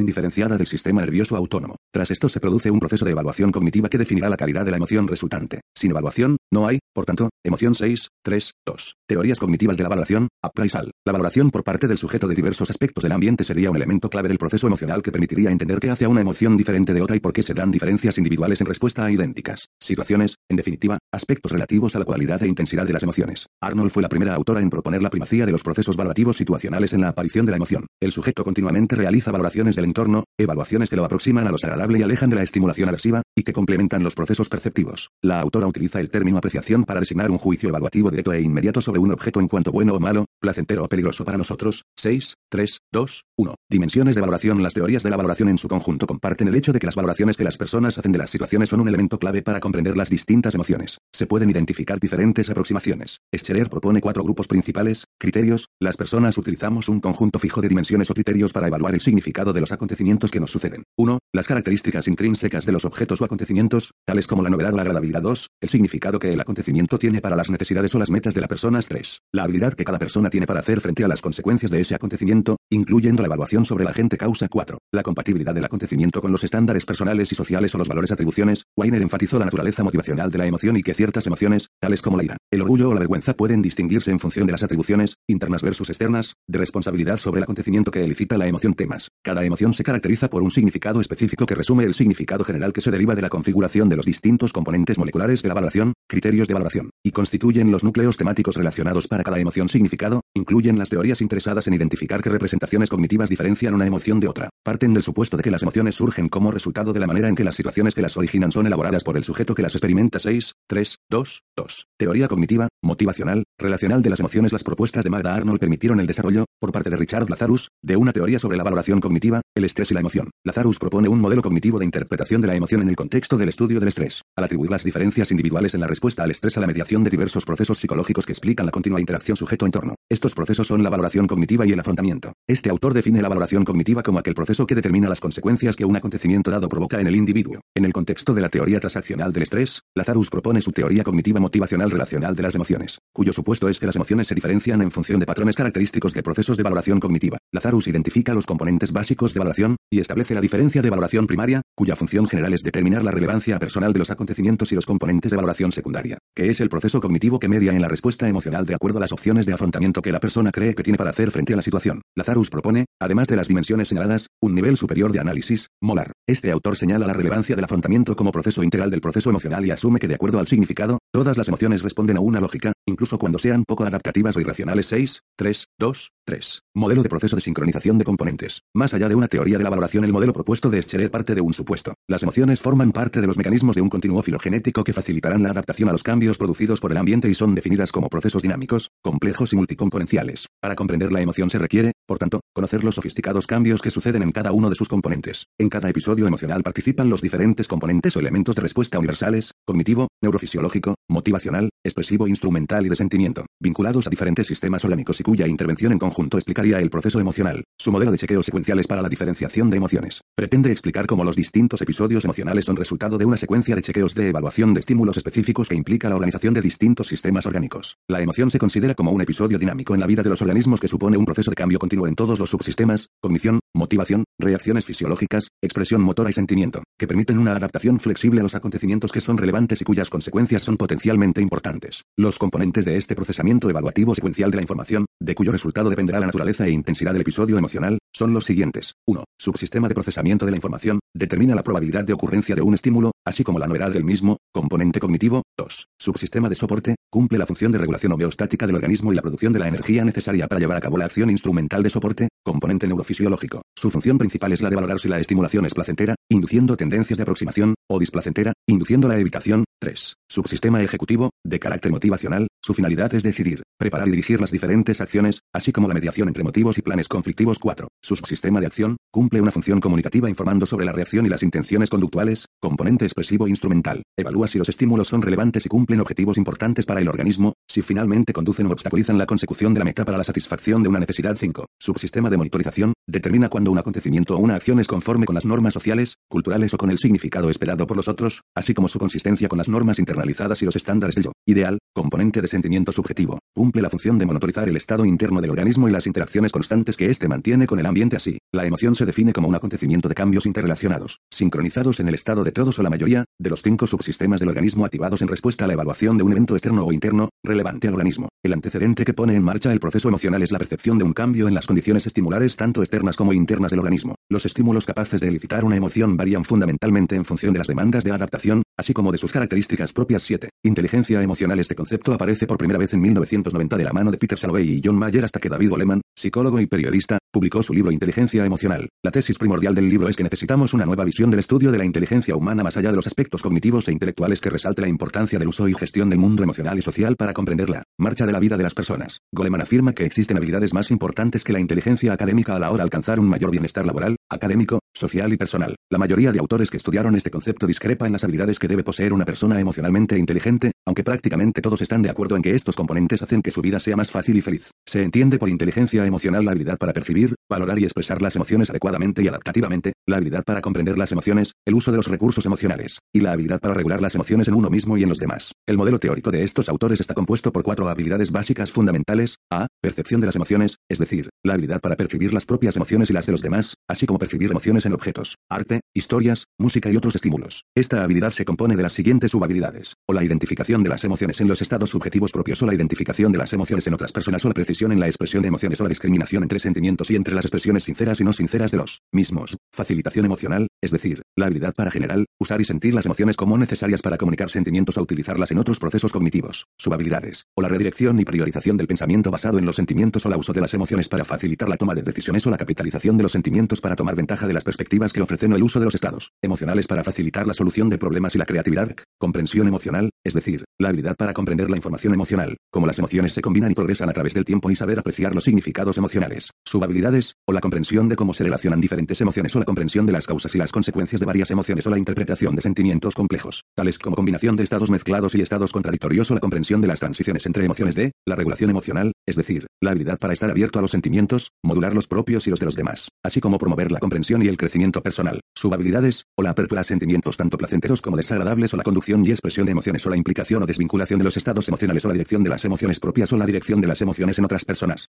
indiferenciada del sistema nervioso autónomo. Tras esto se produce un proceso de evaluación cognitiva que definirá la calidad de la emoción resultante. Sin evaluación, no hay, por tanto, emoción 6, 3, 2. Teorías cognitivas de la valoración, appraisal. La valoración por parte del sujeto de diversos aspectos del ambiente sería un elemento clave del proceso emocional que permitiría entender qué hace una emoción diferente de otra y por qué se dan diferencias individuales en respuesta a idénticas situaciones, en definitiva, aspectos relativos a la cualidad e intensidad de las emociones. Arnold fue la primera autora en proponer la primacía de los procesos valorativos situacionales en la aparición de la emoción. El sujeto continuamente realiza realiza valoraciones del entorno, evaluaciones que lo aproximan a lo agradable y alejan de la estimulación aversiva, y que complementan los procesos perceptivos. La autora utiliza el término apreciación para designar un juicio evaluativo directo e inmediato sobre un objeto en cuanto bueno o malo, placentero o peligroso para nosotros. 6, 3, 2, 1. Dimensiones de valoración. Las teorías de la valoración en su conjunto comparten el hecho de que las valoraciones que las personas hacen de las situaciones son un elemento clave para comprender las distintas emociones. Se pueden identificar diferentes aproximaciones. Scherer propone cuatro grupos principales, criterios. Las personas utilizamos un conjunto fijo de dimensiones o criterios para evaluar significado de los acontecimientos que nos suceden. 1. Las características intrínsecas de los objetos o acontecimientos, tales como la novedad o la agradabilidad. 2. El significado que el acontecimiento tiene para las necesidades o las metas de la persona. 3. La habilidad que cada persona tiene para hacer frente a las consecuencias de ese acontecimiento, incluyendo la evaluación sobre la agente causa. 4. La compatibilidad del acontecimiento con los estándares personales y sociales o los valores atribuciones. Weiner enfatizó la naturaleza motivacional de la emoción y que ciertas emociones, tales como la ira, el orgullo o la vergüenza pueden distinguirse en función de las atribuciones, internas versus externas, de responsabilidad sobre el acontecimiento que elicita la emoción Cada emoción se caracteriza por un significado específico que resume el significado general que se deriva de la configuración de los distintos componentes moleculares de la valoración, criterios de valoración, y constituyen los núcleos temáticos relacionados para cada emoción significado, incluyen las teorías interesadas en identificar qué representaciones cognitivas diferencian una emoción de otra. Parten del supuesto de que las emociones surgen como resultado de la manera en que las situaciones que las originan son elaboradas por el sujeto que las experimenta 6, 3, 2, 2. Teoría cognitiva, motivacional, relacional de las emociones Las propuestas de Magda Arnold permitieron el desarrollo, por parte de Richard Lazarus, de una teoría sobre la valoración cognitiva, el estrés y la emoción. Lazarus propone un modelo cognitivo de interpretación de la emoción en el contexto del estudio del estrés, al atribuir las diferencias individuales en la respuesta al estrés a la mediación de diversos procesos psicológicos que explican la continua interacción sujeto-entorno. Estos procesos son la valoración cognitiva y el afrontamiento. Este autor define la valoración cognitiva como aquel proceso que determina las consecuencias que un acontecimiento dado provoca en el individuo. En el contexto de la teoría transaccional del estrés, Lazarus propone su teoría cognitiva motivacional relacional de las emociones, cuyo supuesto es que las emociones se diferencian en función de patrones característicos de procesos de valoración cognitiva. Lazarus identifica los componentes básicos de valoración y establece la diferencia de valoración primaria, cuya función general es determinar la relevancia personal de los acontecimientos y los componentes de valoración secundaria, que es el proceso cognitivo que media en la respuesta emocional de acuerdo a las opciones de afrontamiento que la persona cree que tiene para hacer frente a la situación. Lazarus propone, además de las dimensiones señaladas, un nivel superior de análisis, molar. Este autor señala la relevancia del afrontamiento como proceso integral del proceso emocional y asume que de acuerdo al significado, todas las emociones responden a una lógica, incluso cuando sean poco adaptativas o irracionales 6, 3, 2, 3. Modelo de proceso de sincronización de componentes. Más allá de una teoría de la valoración, el modelo propuesto de Scherer parte de un supuesto. Las emociones forman parte de los mecanismos de un continuo filogenético que facilitarán la adaptación a los cambios producidos por el ambiente y son definidas como procesos dinámicos, complejos y multicomponenciales. Para comprender la emoción se requiere, por tanto, conocer los sofisticados cambios que suceden en cada uno de sus componentes. En cada episodio emocional participan los diferentes componentes o elementos de respuesta universales, cognitivo, neurofisiológico, motivacional, expresivo, instrumental y de sentimiento, vinculados a diferentes sistemas orgánicos y cuya intervención en conjunto explicaría el proceso emocional. Su modelo de chequeos secuenciales para la diferenciación de emociones. Pretende explicar cómo los distintos episodios emocionales son resultado de una secuencia de chequeos de evaluación de estímulos específicos que implica la organización de distintos sistemas orgánicos. La emoción se considera como un episodio dinámico en la vida de los organismos que supone un proceso de cambio continuo en todos los subsistemas, cognición, motivación, reacciones fisiológicas, expresión motora y sentimiento, que permiten una adaptación flexible a los acontecimientos que son relevantes y cuyas consecuencias son potencialmente importantes. Los componentes de este procesamiento evaluativo secuencial de la información, de cuyo resultado dependerá la naturaleza e intensidad del episodio emocional, son los siguientes. 1. Subsistema de procesamiento de la información, determina la probabilidad de ocurrencia de un estímulo, así como la novedad del mismo, componente cognitivo. 2. Subsistema de soporte, cumple la función de regulación homeostática del organismo y la producción de la energía necesaria para llevar a cabo la acción instrumental de soporte, componente neurofisiológico. Su función principal es la de valorar si la estimulación es placentera, induciendo tendencias de aproximación, o displacentera, induciendo la evitación. 3. Subsistema ejecutivo, de carácter motivacional, su finalidad es decidir, preparar y dirigir las diferentes acciones, así como la mediación entre motivos y planes conflictivos. 4. Su subsistema de acción, cumple una función comunicativa informando sobre la reacción y las intenciones conductuales, componente expresivo instrumental. Evalúa si los estímulos son relevantes y cumplen objetivos importantes para el organismo, si finalmente conducen o obstaculizan la consecución de la meta para la satisfacción de una necesidad. 5. Subsistema de monitorización, determina cuando un acontecimiento o una acción es conforme con las normas sociales, culturales o con el significado esperado por los otros, así como su consistencia con las normas internalizadas y los estándares del yo. Ideal, componente de sentimiento subjetivo, cumple la función de monitorizar el estado interno del organismo y las interacciones constantes que éste mantiene con el ambiente así. La emoción se define como un acontecimiento de cambios interrelacionados, sincronizados en el estado de todos o la mayoría, de los cinco subsistemas del organismo activados en respuesta a la evaluación de un evento externo o interno, relevante al organismo. El antecedente que pone en marcha el proceso emocional es la percepción de un cambio en las condiciones estimulares tanto externas como internas del organismo. Los estímulos capaces de elicitar una emoción varían fundamentalmente en función de las demandas de adaptación, así como de sus características propias 7. Inteligencia emocional Este concepto aparece por primera vez en 1990 de la mano de Peter Salovey y John Mayer hasta que David Goleman, psicólogo y periodista, publicó su libro Inteligencia emocional. La tesis primordial del libro es que necesitamos una nueva visión del estudio de la inteligencia humana más allá de los aspectos cognitivos e intelectuales que resalte la importancia del uso y gestión del mundo emocional y social para comprender la marcha de la vida de las personas. Goleman afirma que existen habilidades más importantes que la inteligencia académica a la hora de alcanzar un mayor bienestar laboral, académico, social y personal. La mayoría de autores que estudiaron este concepto discrepa en las habilidades que debe poseer una persona emocionalmente inteligente, aunque prácticamente todos están de acuerdo en que estos componentes hacen que su vida sea más fácil y feliz. Se entiende por inteligencia emocional la habilidad para percibir, valorar y expresar las emociones adecuadamente y adaptativamente, la habilidad para comprender las emociones, el uso de los recursos emocionales, y la habilidad para regular las emociones en uno mismo y en los demás. El modelo teórico de estos autores está compuesto por cuatro habilidades básicas fundamentales, a. Percepción de las emociones, es decir, la habilidad para percibir las propias emociones y las de los demás, así como percibir emociones en objetos, arte, historias, música y otros estímulos. Esta habilidad se compone de las siguientes subhabilidades, o la identificación de las emociones en los estados subjetivos propios o la identificación de las emociones en otras personas o la precisión en la expresión de emociones o la discriminación entre sentimientos y entre las expresiones sinceras y no sinceras de los mismos. Facilitación emocional, es decir, la habilidad para generar, usar y sentir las emociones como necesarias para comunicar sentimientos o utilizarlas en otros procesos cognitivos. Subhabilidades, o la redirección y priorización del pensamiento basado en los sentimientos o la uso de las emociones para facilitar la toma de decisiones o la capitalización de los sentimientos para tomar ventaja de las perspectivas que ofrecen el uso de los estados emocionales para facilitar la solución de problemas y la creatividad. Comprensión emocional, es decir, la habilidad para comprender la información emocional, cómo las emociones se combinan y progresan a través del tiempo y saber apreciar los significados emocionales. Subhabilidades, o la comprensión de cómo se relacionan diferentes emociones o la comprensión de las causas y las consecuencias de varias emociones o la interpretación de sentimientos complejos, tales como combinación de estados mezclados y estados contradictorios o la comprensión de las transiciones entre emociones de, la regulación emocional, es decir, la habilidad para estar abierto a los sentimientos, modular los propios y los de los demás, así como promover la comprensión y el crecimiento personal. Subhabilidades, o la apertura a sentimientos tanto placenteros como desagradables o la conducción y expresión de emociones o la implicación o desvinculación de los estados emocionales o la dirección de las emociones propias o la dirección de las emociones en otras personas.